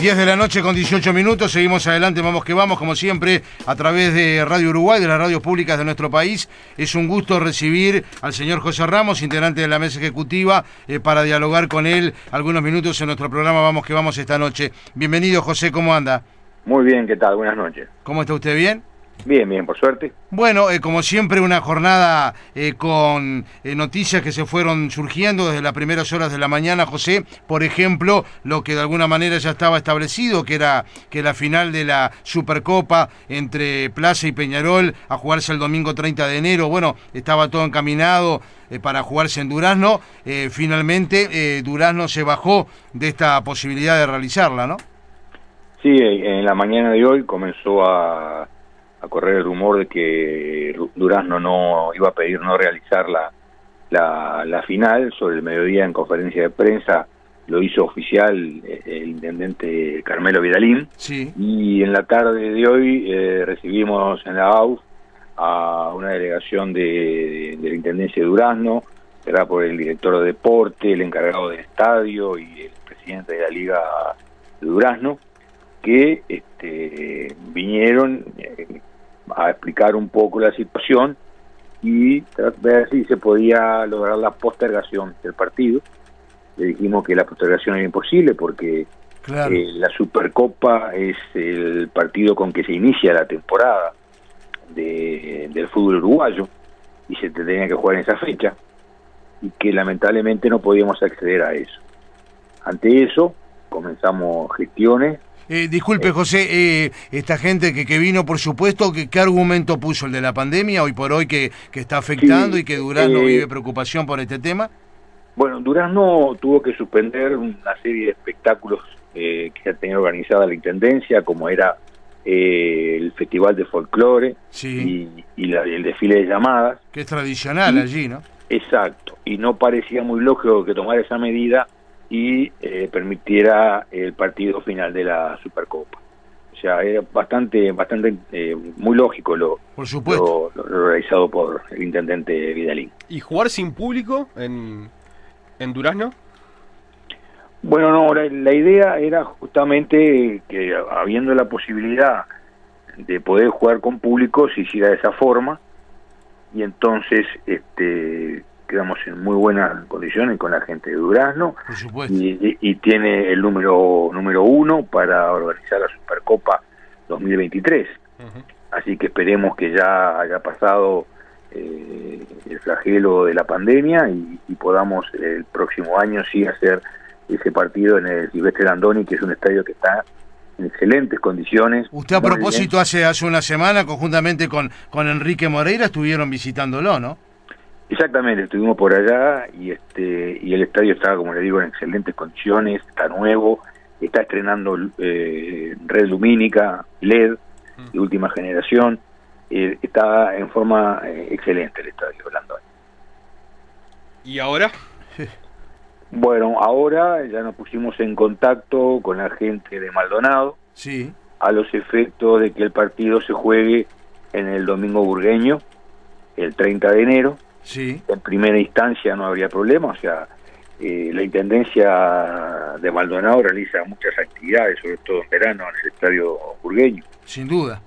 10 de la noche con 18 minutos, seguimos adelante, vamos que vamos, como siempre, a través de Radio Uruguay, de las radios públicas de nuestro país. Es un gusto recibir al señor José Ramos, integrante de la mesa ejecutiva, eh, para dialogar con él algunos minutos en nuestro programa Vamos que vamos esta noche. Bienvenido José, ¿cómo anda? Muy bien, ¿qué tal? Buenas noches. ¿Cómo está usted bien? Bien, bien, por suerte. Bueno, eh, como siempre, una jornada eh, con eh, noticias que se fueron surgiendo desde las primeras horas de la mañana, José. Por ejemplo, lo que de alguna manera ya estaba establecido, que era que la final de la Supercopa entre Plaza y Peñarol a jugarse el domingo 30 de enero, bueno, estaba todo encaminado para jugarse en Durazno. finalmente, Durazno se bajó de esta posibilidad de realizarla, ¿no? Sí, en la mañana de hoy comenzó a a correr el rumor de que Durazno no iba a pedir no realizar la, la, final sobre el mediodía en conferencia de prensa lo hizo oficial eh, el intendente Carmelo Vidalín sí. y en la tarde de hoy eh, recibimos en la AUF a una delegación de, de, la Intendencia de Durazno, será por el director de deporte, el encargado del estadio y el presidente de la Liga de Durazno, que este, vinieron eh, a explicar un poco la situación y ver si se podía lograr la postergación del partido. Le dijimos que la postergación era imposible porque eh, la Supercopa es el partido con que se inicia la temporada de, del fútbol uruguayo y se tenía que jugar en esa fecha y que lamentablemente no podíamos acceder a eso. Ante eso comenzamos gestiones eh, disculpe, José, eh, esta gente que, que vino, por supuesto, que, ¿qué argumento puso el de la pandemia hoy por hoy que, que está afectando y que Durazno eh, vive preocupación por este tema? Bueno, Durazno tuvo que suspender una serie de espectáculos que ha tenido organizada la Intendencia, como era el Festival de Folclore y, el desfile de llamadas. Que es tradicional allí, ¿no? Exacto, y no parecía muy lógico que tomara esa medida y eh, permitiera el partido final de la Supercopa. O sea, era bastante, bastante eh, muy lógico lo, por supuesto. Lo, realizado por el intendente Vidalín. ¿Y jugar sin público en, en Durazno? Bueno, no, la, idea era justamente que habiendo la posibilidad de poder jugar con público se hiciera de esa forma y entonces este quedamos en muy buenas condiciones con la gente de Durazno. Y, tiene el número número uno para organizar la Supercopa 2023 así que esperemos que ya haya pasado eh, el flagelo de la pandemia y, podamos el próximo año sí hacer ese partido en el Silvestre Landoni que es un estadio que está en excelentes condiciones. Usted a propósito hace hace una semana conjuntamente con con Enrique Moreira estuvieron visitándolo, ¿no? Exactamente, estuvimos por allá y este y el estadio estaba, como le digo, en excelentes condiciones, está nuevo, está estrenando eh, red lumínica, LED mm. de última generación, eh, está en forma eh, excelente el estadio Orlando. ¿Y ahora? Bueno, ahora ya nos pusimos en contacto con la gente de Maldonado, sí. a los efectos de que el partido se juegue en el domingo burgueño, el 30 de enero, Sí. En primera instancia no habría problema, o sea, eh, la Intendencia de Maldonado realiza muchas actividades, sobre todo en verano, en el estadio burgueño. Sin duda.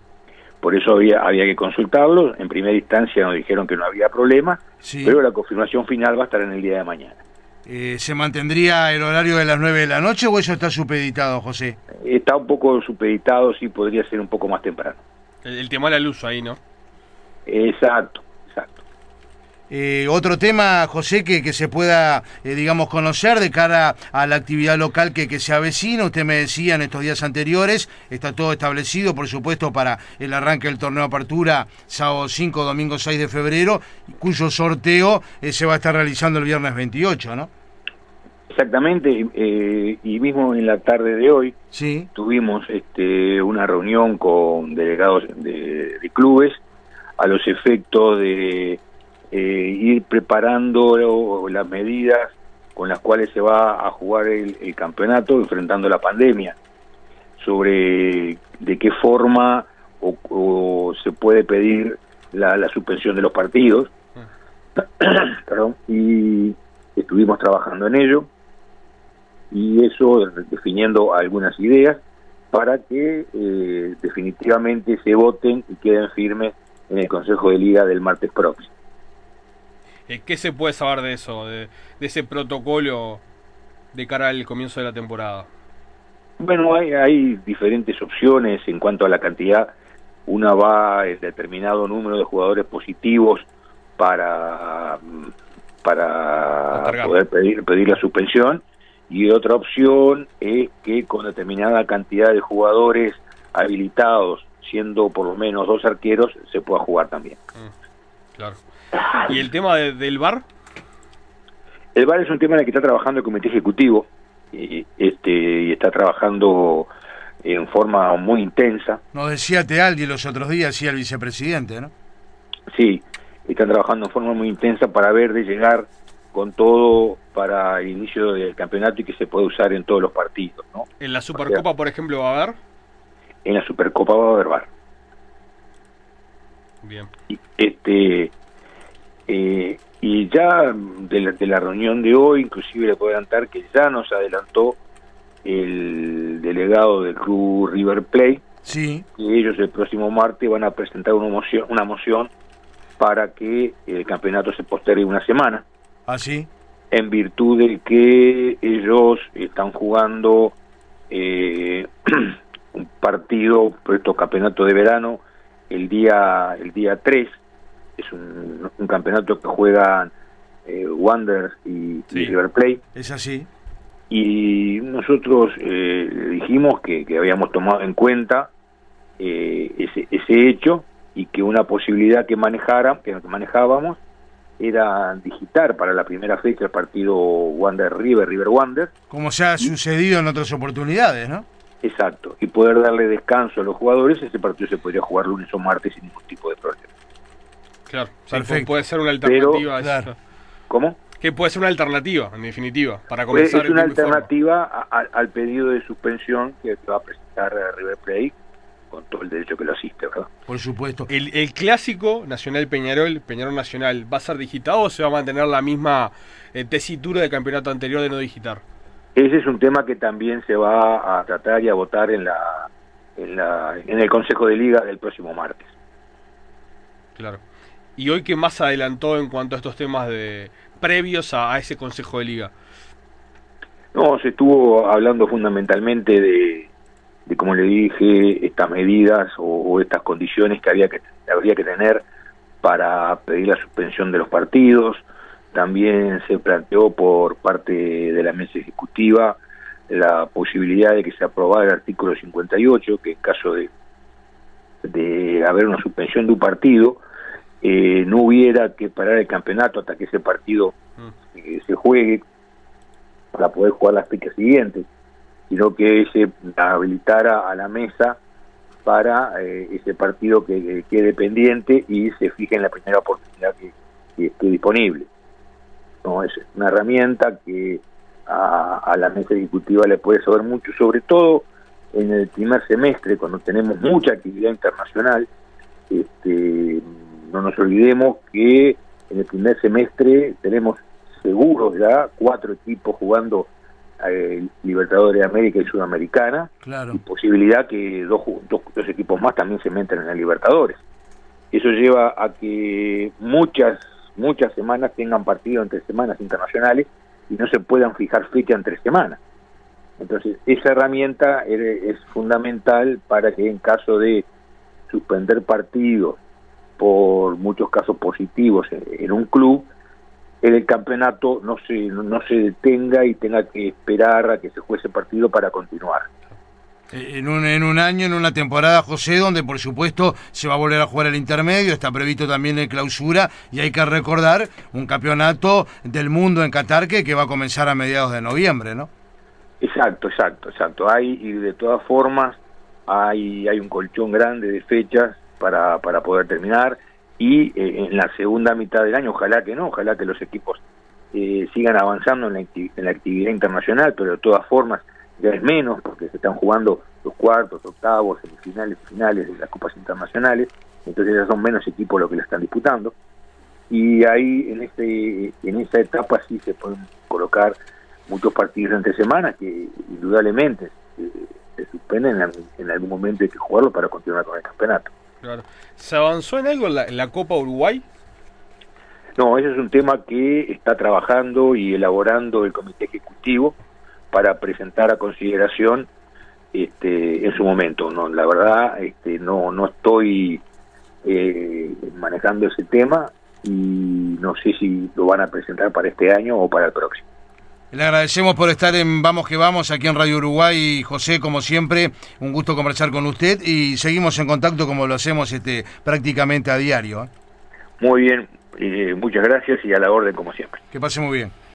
Por eso había, había que consultarlo. En primera instancia nos dijeron que no había problema, pero la confirmación final va a estar en el día de mañana. Eh, ¿Se mantendría el horario de las 9 de la noche o eso está supeditado, José? Está un poco supeditado, sí, podría ser un poco más temprano. El, el tema de la luz ahí, ¿no? Exacto. Eh, otro tema, José, que, que se pueda, eh, digamos, conocer de cara a la actividad local que, que se avecina. Usted me decía en estos días anteriores, está todo establecido, por supuesto, para el arranque del torneo apertura, sábado 5, domingo 6 de febrero, cuyo sorteo eh, se va a estar realizando el viernes 28, ¿no? Exactamente, y mismo en la tarde de hoy sí. tuvimos este, una reunión con delegados de clubes a los efectos de eh, ir preparando las medidas con las cuales se va a jugar el, campeonato enfrentando la pandemia, sobre de qué forma o, se puede pedir la, suspensión de los partidos. Perdón, y estuvimos trabajando en ello. y eso definiendo algunas ideas para que eh, definitivamente se voten y queden firmes en el Consejo de Liga del martes próximo. Eh, ¿Qué se puede saber de eso, de, ese protocolo de cara al comienzo de la temporada? Bueno, hay, hay diferentes opciones en cuanto a la cantidad. Una va en determinado número de jugadores positivos para, para poder pedir, pedir la suspensión y otra opción es que con determinada cantidad de jugadores habilitados, siendo por lo menos dos arqueros, se pueda jugar también. Mm, claro. ¿Y el tema del VAR? El VAR es un tema en el que está trabajando el comité ejecutivo y, este, y está trabajando en forma muy intensa. Nos decía Tealdi los otros días, sí, el vicepresidente, ¿no? Sí, están trabajando en forma muy intensa para ver de llegar con todo para el inicio del campeonato y que se puede usar en todos los partidos. ¿no? ¿En la Supercopa, por ejemplo, va a haber? En la Supercopa va a haber bar. Bien. Y, este, eh, y ya de la, de la, reunión de hoy, inclusive le puedo adelantar que ya nos adelantó el delegado del club River Plate, sí. que ellos el próximo martes van a presentar una moción, una moción para que el campeonato se postergue una semana. ¿Ah, en virtud de que ellos están jugando eh, un partido por estos campeonatos de verano el día el día 3 es un, campeonato que juegan eh, Wanderers y, River Plate es así y nosotros eh, dijimos que, habíamos tomado en cuenta eh, ese, ese hecho y que una posibilidad que manejara que manejábamos era digitar para la primera fecha el partido Wander River, River Wander. Como se ha sucedido en otras oportunidades, ¿no? Exacto, y poder darle descanso a los jugadores, ese partido se podría jugar lunes o martes sin ningún tipo de problema. Claro, Perfecto. puede ser una alternativa. ¿Cómo? Que puede ser una alternativa, en definitiva, para comenzar. Es una alternativa al pedido de suspensión que va a presentar River Plate con todo el derecho que lo asiste, ¿verdad? Por supuesto. ¿El, clásico Nacional Peñarol, Peñarol Nacional, va a ser digitado o se va a mantener la misma eh, tesitura del campeonato anterior de no digitar? Ese es un tema que también se va a tratar y a votar en la en, la, en el Consejo de Liga del próximo martes. Claro. ¿Y hoy qué más adelantó en cuanto a estos temas de previos a ese Consejo de Liga? No, se estuvo hablando fundamentalmente de, como le dije, estas medidas o, estas condiciones que había que habría que tener para pedir la suspensión de los partidos. También se planteó por parte de la mesa ejecutiva la posibilidad de que se aprobara el artículo 58, que en caso de, de haber una suspensión de un partido, eh, no hubiera que parar el campeonato hasta que ese partido mm. eh, se juegue para poder jugar las fechas siguientes sino que se habilitara a la mesa para eh, ese partido que, quede pendiente y se fije en la primera oportunidad que, esté disponible. No, es una herramienta que a, la mesa ejecutiva le puede saber mucho, sobre todo en el primer semestre, cuando tenemos mucha actividad internacional. Este, no nos olvidemos que en el primer semestre tenemos seguros ya cuatro equipos jugando eh, Libertadores de América y Sudamericana, y posibilidad que dos, dos, equipos más también se meten en la Libertadores. Eso lleva a que muchas muchas semanas tengan partido entre semanas internacionales y no se puedan fijar fecha entre semanas. Entonces, esa herramienta es fundamental para que en caso de suspender partidos por muchos casos positivos en un club, el campeonato no se, no se detenga y tenga que esperar a que se juegue ese partido para continuar. Eh, en un, en un año, en una temporada, José, donde por supuesto se va a volver a jugar el intermedio, está previsto también el clausura y hay que recordar un campeonato del mundo en Qatar que, que va a comenzar a mediados de noviembre, ¿no? Exacto, exacto, exacto. Hay, y de todas formas, hay, hay un colchón grande de fechas para, para poder terminar. Y eh, en la segunda mitad del año, ojalá que no, ojalá que los equipos eh, sigan avanzando en la, actividad internacional, pero de todas formas ya es menos porque se están jugando los cuartos, octavos, semifinales, finales de las copas internacionales, entonces ya son menos equipos los que la están disputando. Y ahí en este en esa etapa sí se pueden colocar muchos partidos entre semanas que indudablemente se, suspenden en, algún momento hay que jugarlo para continuar con el campeonato. Claro. ¿Se avanzó en algo en la, Copa Uruguay? No, ese es un tema que está trabajando y elaborando el Comité Ejecutivo para presentar a consideración este, en su momento. No, la verdad, este, no, no estoy eh, manejando ese tema y no sé si lo van a presentar para este año o para el próximo. Le agradecemos por estar en Vamos que Vamos aquí en Radio Uruguay. José, como siempre, un gusto conversar con usted y seguimos en contacto como lo hacemos este, prácticamente a diario. ¿eh? Muy bien, eh, muchas gracias y a la orden como siempre. Que pase muy bien.